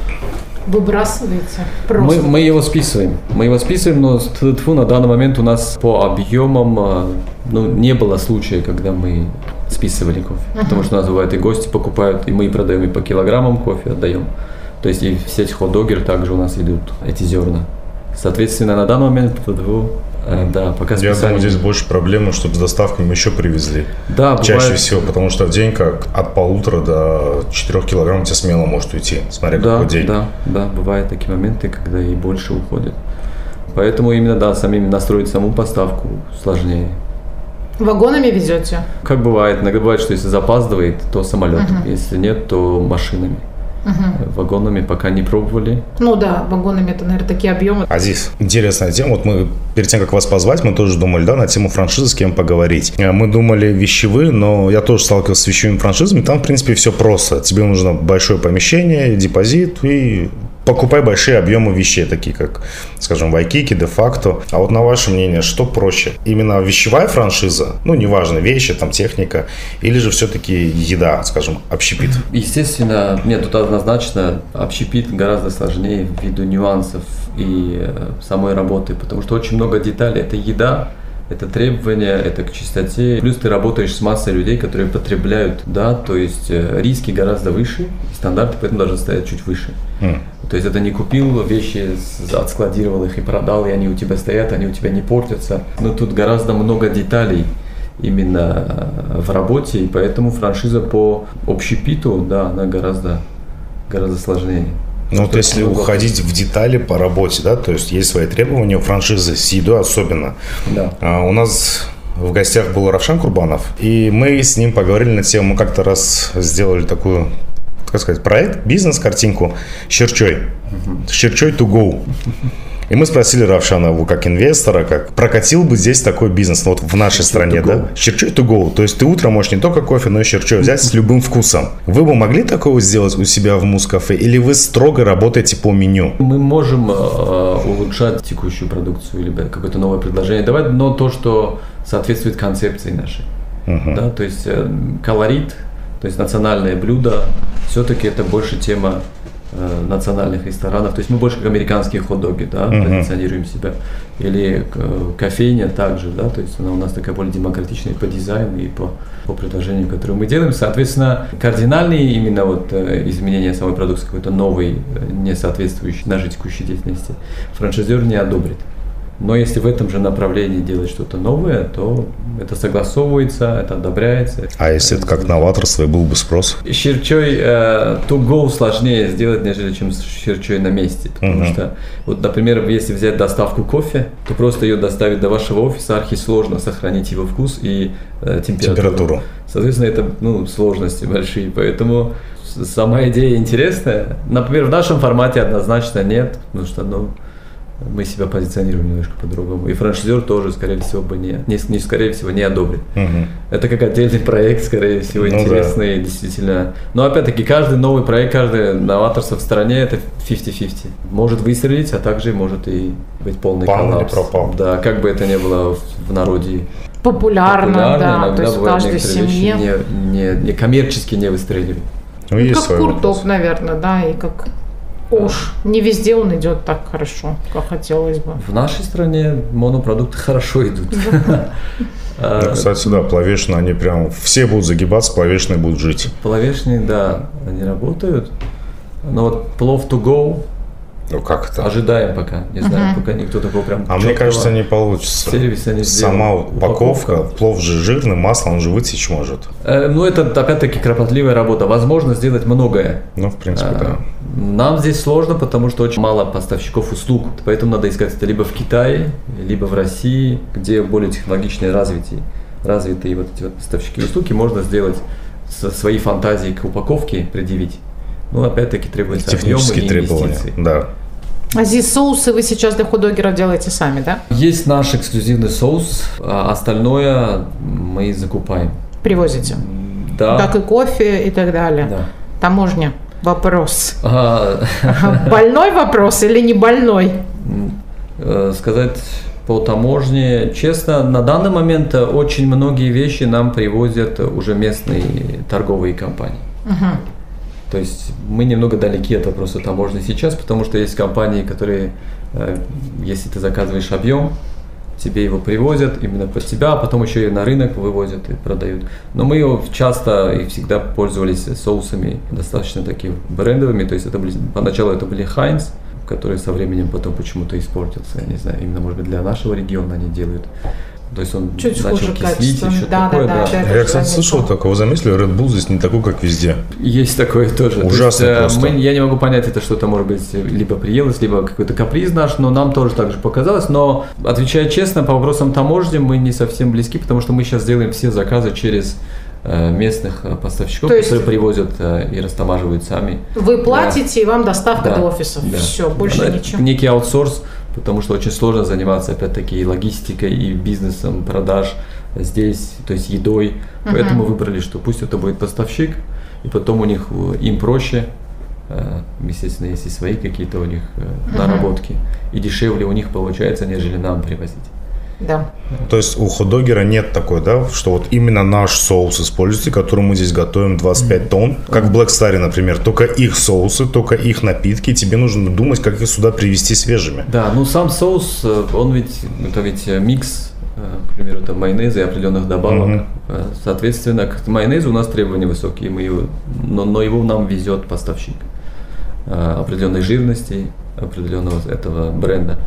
выбрасывается просто? Мы, мы его списываем. Мы его списываем, но тьфу, на данный момент у нас по объемам а, ну, не было случая, когда мы списывали кофе. Uh-huh. Потому что у нас бывает и гости покупают, и мы продаем и по килограммам кофе отдаем. То есть и в сеть хот-догер также у нас идут эти зерна. Соответственно, на данный момент Э, да, пока Я думаю, здесь больше проблема, чтобы с доставками еще привезли. Да, Чаще бывает... всего, потому что в день как от полутора до 4 килограмм тебе смело может уйти, смотря да, какой день. Да, да, бывают такие моменты, когда и больше уходит. Поэтому именно, да, самим настроить саму поставку сложнее. Вагонами везете? Как бывает. Иногда бывает, что если запаздывает, то самолетом. Угу. Если нет, то машинами. Угу. Вагонами пока не пробовали. Ну да, вагонами это, наверное, такие объемы. Азиз, интересная тема. Вот мы перед тем, как вас позвать, мы тоже думали, да, на тему франшизы с кем поговорить. Э, мы думали вещевые, но я тоже сталкивался с вещевыми франшизами. Там, в принципе, все просто. Тебе нужно большое помещение, депозит и покупай большие объемы вещей, такие как, скажем, Вайкики, де-факто. А вот на ваше мнение, что проще? Именно вещевая франшиза, ну, неважно, вещи, там, техника, или же все-таки еда, скажем, общепит? Естественно, нет, тут однозначно общепит гораздо сложнее ввиду нюансов и э, самой работы, потому что очень много деталей. Это еда, это требования, это к чистоте. Плюс ты работаешь с массой людей, которые потребляют, да, то есть э, риски гораздо выше, стандарты поэтому должны стоять чуть выше. Mm. То есть это не купил вещи, отскладировал их и продал, и они у тебя стоят, они у тебя не портятся. Но тут гораздо много деталей именно э, в работе, и поэтому франшиза по общепиту, да, она гораздо, гораздо сложнее. Ну вот если уходить в детали по работе, да, то есть есть свои требования у франшизы, с едой особенно. Да. А, у нас в гостях был Равшан Курбанов, и мы с ним поговорили на тему, мы как-то раз сделали такую, как сказать, проект, бизнес-картинку с Черчой. С Черчой to go. И мы спросили Равшана его как инвестора, как прокатил бы здесь такой бизнес, ну, вот в нашей стране, да? Черчой to go. То есть ты утром можешь не только кофе, но и черчой взять с любым вкусом. Вы бы могли такого сделать у себя в Мускафе или вы строго работаете по меню? Мы можем э, улучшать текущую продукцию или какое-то новое предложение давать, но то, что соответствует концепции нашей. Uh-huh. Да, то есть э, колорит, то есть национальное блюдо, все-таки это больше тема Э, национальных ресторанов. То есть мы больше как американские хот-доги, да, uh-huh. позиционируем себя. Или э, кофейня также, да, то есть она у нас такая более демократичная по дизайну, и по, по предложениям, которые мы делаем. Соответственно, кардинальные именно вот э, изменения самой продукции, какой-то новый, не соответствующий нашей текущей деятельности, франшизер не одобрит. Но если в этом же направлении делать что-то новое, то это согласовывается, это одобряется. А если это как новаторство, и был бы спрос? Щерчой э, to go сложнее сделать, нежели чем щерчой на месте. Потому uh-huh. что, вот, например, если взять доставку кофе, то просто ее доставить до вашего офиса архи сложно сохранить его вкус и э, температуру. температуру. Соответственно, это ну, сложности большие. Поэтому сама идея интересная. Например, в нашем формате однозначно нет, потому что, ну, мы себя позиционируем немножко по-другому. И франшизер тоже, скорее всего, бы не, не, не скорее всего, не одобрит. Угу. Это как отдельный проект, скорее всего, ну, интересный, да. действительно. Но опять-таки, каждый новый проект, каждое новаторство в стране это 50-50. Может выстрелить, а также может и быть полный Пал коллапс. Или пропал. Да, как бы это ни было в народе популярно, популярно да, иногда то есть в каждой семье. Не, не, не коммерчески не выстреливает. Ну, ну как Куртов, наверное, да, и как Уж не везде он идет так хорошо, как хотелось бы. В нашей стране монопродукты хорошо идут. Ну, кстати, да, плавешные, они прям все будут загибаться, плавешные будут жить. Плавешные, да, они работают. Но вот плов to go, ну как это? Ожидаем пока. Не знаю, uh-huh. пока никто такого прям. А мне кажется, не получится. Сервис они Сама упаковка, упаковка, плов же жирный, масло он же вытечь может. Э, ну, это опять-таки кропотливая работа. Возможно сделать многое. Ну, в принципе, а, да. Нам здесь сложно, потому что очень мало поставщиков услуг. Поэтому надо искать это либо в Китае, либо в России, где более технологичные развитие. Развитые вот эти вот поставщики услуг, и можно сделать свои фантазии к упаковке предъявить. Ну, опять-таки требуется Технические объемы и требования, да. А здесь соусы вы сейчас для худогеров делаете сами, да? Есть наш эксклюзивный соус, а остальное мы закупаем. Привозите? Да. Как и кофе и так далее. Да. Таможня. Вопрос. А... Больной вопрос или не больной? Э, сказать по таможне, честно, на данный момент очень многие вещи нам привозят уже местные торговые компании. Угу. То есть мы немного далеки от вопроса таможни сейчас, потому что есть компании, которые, э, если ты заказываешь объем, тебе его привозят именно под тебя, а потом еще и на рынок вывозят и продают. Но мы часто и всегда пользовались соусами достаточно такими брендовыми, то есть это были, поначалу это были Heinz, который со временем потом почему-то испортился, я не знаю, именно может быть для нашего региона они делают. То есть он Чуть начал хуже кислить, еще да, такое, да. да. да. Я, кстати, слышал такого замыслия, Red Bull здесь не такой, как везде. Есть такое тоже. Ужасно То есть, Мы, я не могу понять, это что-то может быть либо приелось, либо какой-то каприз наш, но нам тоже так же показалось. Но, отвечая честно, по вопросам таможни мы не совсем близки, потому что мы сейчас делаем все заказы через э, местных э, поставщиков, есть которые привозят э, и растамаживают сами. Вы платите, да. и вам доставка да. до офиса. Да. Все, больше да. ничего. Некий аутсорс потому что очень сложно заниматься, опять-таки, и логистикой, и бизнесом, продаж здесь, то есть едой. Uh-huh. Поэтому выбрали, что пусть это будет поставщик, и потом у них им проще Э, естественно, есть и свои какие-то у них э, наработки. И дешевле у них получается, нежели нам привозить. Да. То есть у хот-догера нет такой, да, что вот именно наш соус используйте, который мы здесь готовим 25 тонн, как в Black Star, например, только их соусы, только их напитки, тебе нужно думать, как их сюда привезти свежими. Да, ну сам соус, э, он ведь, это ведь микс, к примеру, там майонеза и определенных добавок. Угу. Соответственно, к майонезу у нас требования высокие, мы его, но, но его нам везет поставщик. Э, определенной жирности, определенного этого бренда.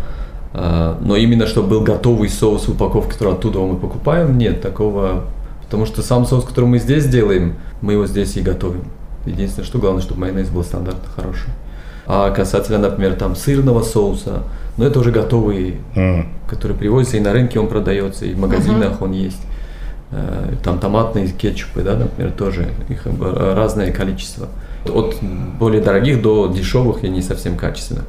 Э, но именно, чтобы был готовый соус в упаковке, который оттуда мы покупаем, нет такого. Потому что сам соус, который мы здесь делаем, мы его здесь и готовим. Единственное, что главное, чтобы майонез был стандартно хороший. А касательно, например, там сырного соуса, ну это уже готовый, mm. который привозится и на рынке он продается, и в магазинах uh-huh. он есть. Э, там томатные кетчупы, да, например, тоже их разное количество. От более дорогих до дешевых и не совсем качественных.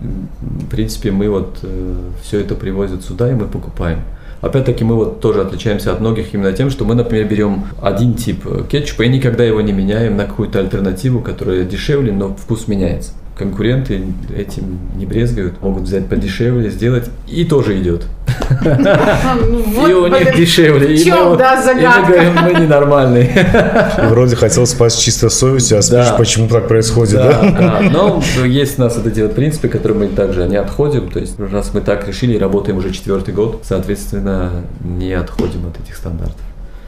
В принципе, мы вот э, все это привозят сюда, и мы покупаем. Опять-таки мы вот тоже отличаемся от многих именно тем, что мы, например, берем один тип кетчупа и никогда его не меняем на какую-то альтернативу, которая дешевле, но вкус меняется конкуренты этим не брезгают, могут взять подешевле, сделать, и тоже идет. И у них дешевле. И мы говорим, мы ненормальные. Вроде хотел спасть чисто совестью, а спишь, почему так происходит, да? Но есть у нас вот эти вот принципы, которые мы также не отходим. То есть, раз мы так решили, работаем уже четвертый год, соответственно, не отходим от этих стандартов.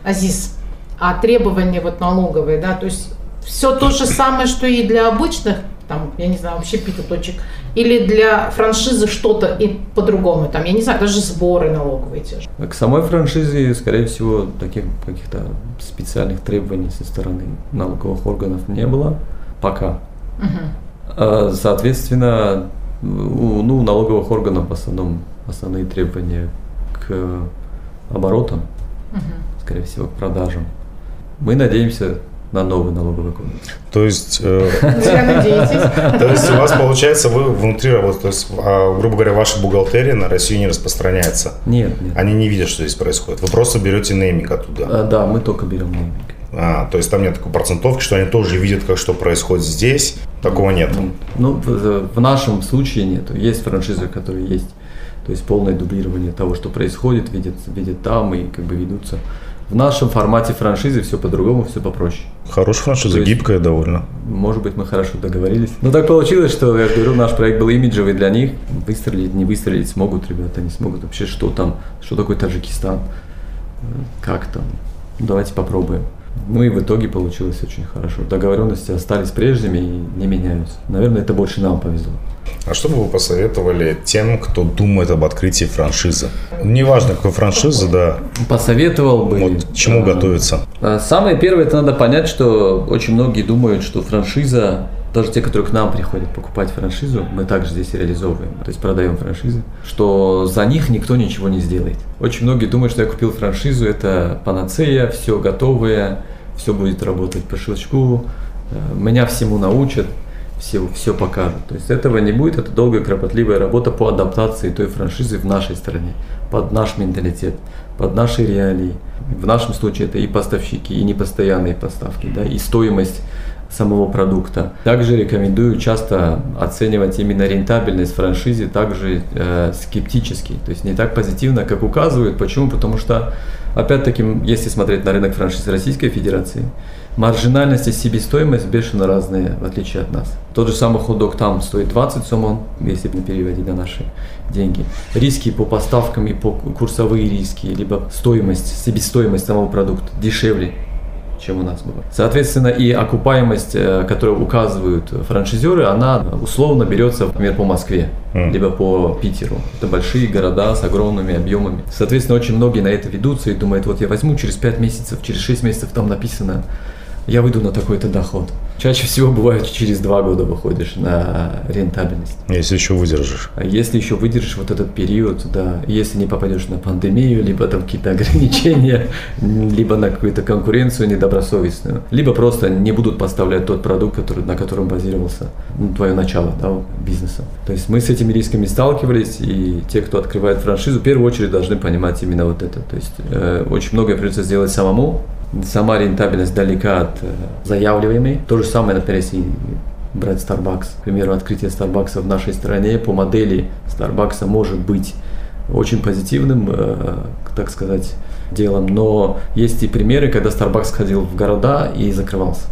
Азиз, а требования вот налоговые, да, то есть все то же самое, что и для обычных там, я не знаю, вообще пита точек, или для франшизы что-то и по-другому, там, я не знаю, даже сборы налоговые те же. К самой франшизе, скорее всего, таких каких-то специальных требований со стороны налоговых органов не было пока. Угу. Соответственно, у ну, налоговых органов в основном основные требования к оборотам, угу. скорее всего, к продажам. Мы надеемся на новый налоговый кодекс. То есть... Э, то есть у вас получается, вы внутри работаете, то есть, а, грубо говоря, ваша бухгалтерия на Россию не распространяется? Нет, нет. Они не видят, что здесь происходит? Вы просто берете нейминг оттуда? А, да, мы только берем нейминг. А, то есть там нет такой процентовки, что они тоже видят, как что происходит здесь. Такого нет. Ну, ну в, в нашем случае нет. Есть франшизы, которые есть. То есть полное дублирование того, что происходит, видят, видят там и как бы ведутся. В нашем формате франшизы все по-другому, все попроще. Хорошая франшиза, есть, гибкая довольно. Может быть, мы хорошо договорились. Но так получилось, что, я говорю, наш проект был имиджевый для них. Выстрелить, не выстрелить смогут ребята, не смогут. Вообще, что там, что такое Таджикистан, как там. Давайте попробуем. Ну и в итоге получилось очень хорошо. Договоренности остались прежними и не меняются. Наверное, это больше нам повезло. А что бы вы посоветовали тем, кто думает об открытии франшизы? Неважно, какой франшизы, да. Посоветовал бы. Вот чему а, готовиться? А, самое первое, это надо понять, что очень многие думают, что франшиза даже те, которые к нам приходят покупать франшизу, мы также здесь реализовываем, то есть продаем франшизы, что за них никто ничего не сделает. Очень многие думают, что я купил франшизу, это панацея, все готовое, все будет работать по щелчку, э, меня всему научат все, все покажут. То есть этого не будет, это долгая, кропотливая работа по адаптации той франшизы в нашей стране, под наш менталитет, под наши реалии. В нашем случае это и поставщики, и непостоянные поставки, да, и стоимость самого продукта. Также рекомендую часто оценивать именно рентабельность франшизы также э, скептически, то есть не так позитивно, как указывают. Почему? Потому что, опять-таки, если смотреть на рынок франшиз Российской Федерации, маржинальность и себестоимость бешено разные, в отличие от нас. Тот же самый ходок там стоит 20 сомон, если переводить на наши деньги. Риски по поставкам и по курсовые риски, либо стоимость, себестоимость самого продукта дешевле, чем у нас было. Соответственно, и окупаемость, э, которую указывают франшизеры, она условно берется, например, по Москве, mm. либо по Питеру. Это большие города с огромными объемами. Соответственно, очень многие на это ведутся и думают, вот я возьму через 5 месяцев, через 6 месяцев там написано я выйду на такой-то доход. Чаще всего бывает через два года выходишь на рентабельность. Если еще выдержишь. А если еще выдержишь вот этот период, да, если не попадешь на пандемию, либо там какие-то ограничения, либо на какую-то конкуренцию недобросовестную, либо просто не будут поставлять тот продукт, который, на котором базировался ну, твое начало да, бизнеса. То есть мы с этими рисками сталкивались, и те, кто открывает франшизу, в первую очередь должны понимать именно вот это. То есть э, очень многое придется сделать самому, сама рентабельность далека от э, заявляемой. То же самое, например, если брать Starbucks. К примеру, открытие Starbucks в нашей стране по модели Starbucks может быть очень позитивным, э, так сказать, делом, но есть и примеры, когда Starbucks ходил в города и закрывался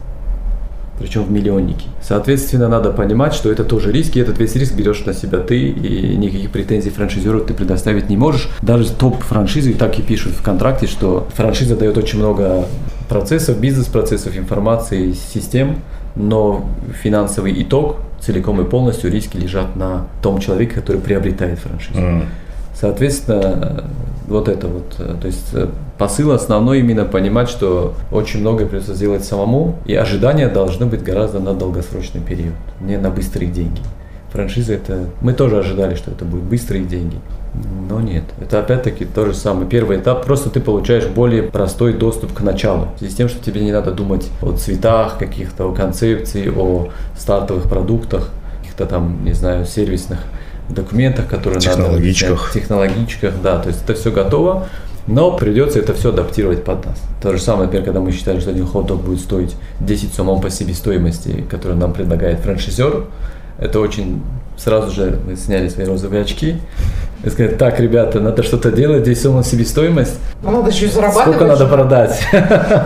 причем в миллионники. Соответственно, надо понимать, что это тоже риски, этот весь риск берешь на себя ты, и никаких претензий франшизеру ты предоставить не можешь. Даже топ-франшизы так и пишут в контракте, что франшиза дает очень много процессов, бизнес-процессов, информации, систем, но финансовый итог целиком и полностью риски лежат на том человеке, который приобретает франшизу. Mm. Соответственно, вот это вот, э, то есть э, посыл основной именно понимать, что очень многое придется сделать самому, и ожидания должны быть гораздо на долгосрочный период, не на быстрые деньги. Франшиза это, мы тоже ожидали, что это будут быстрые деньги, но нет. Это опять-таки то же самое. Первый этап, просто ты получаешь более простой доступ к началу. В связи с тем, что тебе не надо думать о цветах, каких-то о концепции, о стартовых продуктах, каких-то там, не знаю, сервисных документах, которые технологичках. надо... Технологичках. да, то есть это все готово, но придется это все адаптировать под нас. То же самое, например, когда мы считали, что один хот-дог будет стоить 10 сумм по себестоимости, которую нам предлагает франшизер, это очень сразу же мы сняли свои розовые очки и сказали, так, ребята, надо что-то делать, здесь сумма себестоимость. Ну, надо еще и зарабатывать. Сколько надо продать?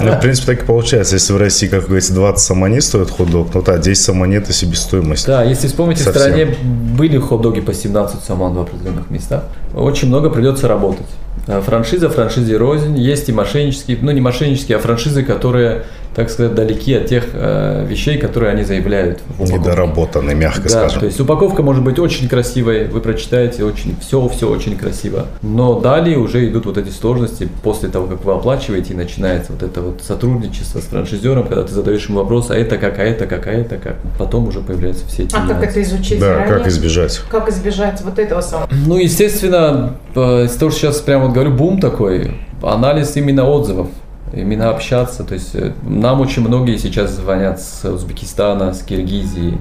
Ну, в принципе, так и получается. Если в России, как говорится, 20 самонет стоит хот-дог, ну да, 10 самонет и себестоимость. Да, если вспомните, Совсем. в стране были хот-доги по 17 саман в определенных местах. Очень много придется работать. Э, франшиза, франшизе рознь. Есть и мошеннические, ну не мошеннические, а франшизы, которые, так сказать, далеки от тех э, вещей, которые они заявляют в упаковке. Недоработаны, мягко да, скажем. то есть упаковка может быть очень красивой, вы прочитаете очень, все, все очень красиво. Но далее уже идут вот эти сложности после того, как вы оплачиваете, и начинается вот это вот сотрудничество с франшизером, когда ты задаешь ему вопрос, а это как, а это как, а это как. Потом уже появляются все эти А как это изучить? Да, заранее? как избежать? Как избежать вот этого самого? Ну, естественно, э, из того, что сейчас прямо вот говорю, бум такой, анализ именно отзывов, именно общаться. То есть э, нам очень многие сейчас звонят с Узбекистана, с Киргизии,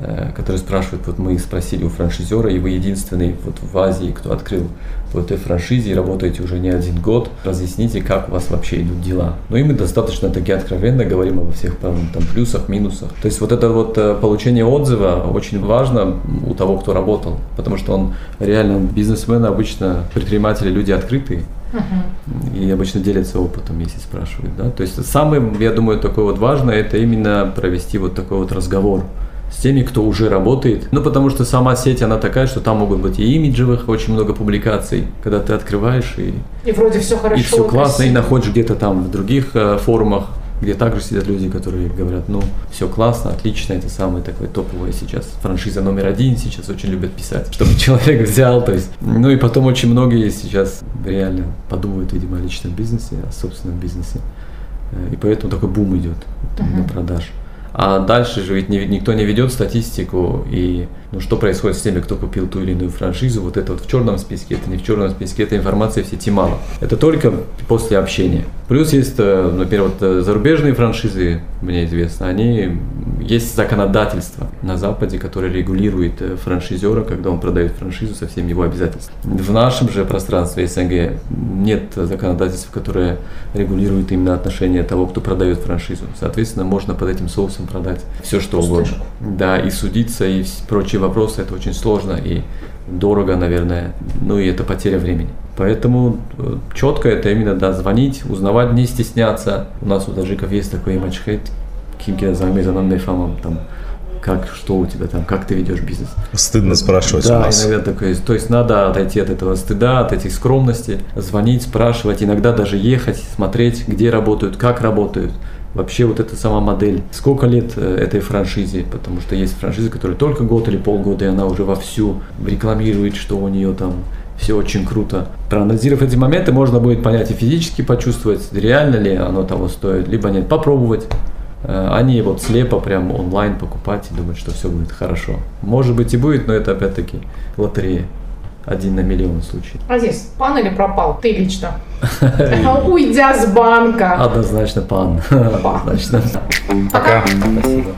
э, которые спрашивают, вот мы спросили у франшизера, и вы единственный вот в Азии, кто открыл в этой франшизе и работаете уже не один год, разъясните, как у вас вообще идут дела. Ну и мы достаточно таки откровенно говорим обо всех там, плюсах, минусах. То есть вот это вот э, получение отзыва очень важно у того, кто работал, потому что он реально бизнесмены обычно, предприниматели, люди открытые, Uh-huh. И обычно делятся опытом, если спрашивают. Да? То есть самое, я думаю, такое вот важное, это именно провести вот такой вот разговор с теми, кто уже работает. Ну, потому что сама сеть, она такая, что там могут быть и имиджевых очень много публикаций, когда ты открываешь и... И вроде все хорошо. И все классно, красиво. и находишь где-то там в других э, форумах, где также сидят люди, которые говорят, ну, все классно, отлично, это самое такое топовое сейчас. Франшиза номер один сейчас очень любят писать, чтобы человек взял, то есть. Ну и потом очень многие сейчас реально подумают, видимо, о личном бизнесе, о собственном бизнесе. Э, и поэтому такой бум идет uh-huh. на продаж. А дальше же ведь никто не ведет статистику и ну, что происходит с теми, кто купил ту или иную франшизу, вот это вот в черном списке, это не в черном списке, этой информации в сети мало. Это только после общения. Плюс есть, э, например, вот э, зарубежные франшизы, мне известно, они есть законодательство на Западе, которое регулирует э, франшизера, когда он продает франшизу со всеми его обязательствами. В нашем же пространстве СНГ нет законодательства, которое регулирует именно отношения того, кто продает франшизу. Соответственно, можно под этим соусом продать все, что угодно. Да, и судиться, и прочие вопросы это очень сложно и дорого, наверное, ну и это потеря времени. Поэтому э, четко это именно, да, звонить, узнавать, не стесняться. У нас у таджиков есть такой image head, кимки замезанным нефамом, там, как, что у тебя там, как ты ведешь бизнес. Стыдно спрашивать да, у нас. иногда такое. То есть надо отойти от этого стыда, от этих скромности, звонить, спрашивать, иногда даже ехать, смотреть, где работают, как работают вообще вот эта сама модель, сколько лет э, этой франшизе, потому что есть франшизы, которые только год или полгода, и она уже вовсю рекламирует, что у нее там все очень круто. Проанализировав эти моменты, можно будет понять и физически почувствовать, реально ли оно того стоит, либо нет, попробовать. Э, а не вот слепо прям онлайн покупать и думать, что все будет хорошо. Может быть и будет, но это опять-таки лотерея один на миллион случаев. А здесь пан или пропал? Ты лично. Уйдя с банка. Однозначно пан. Однозначно. Пока. Спасибо.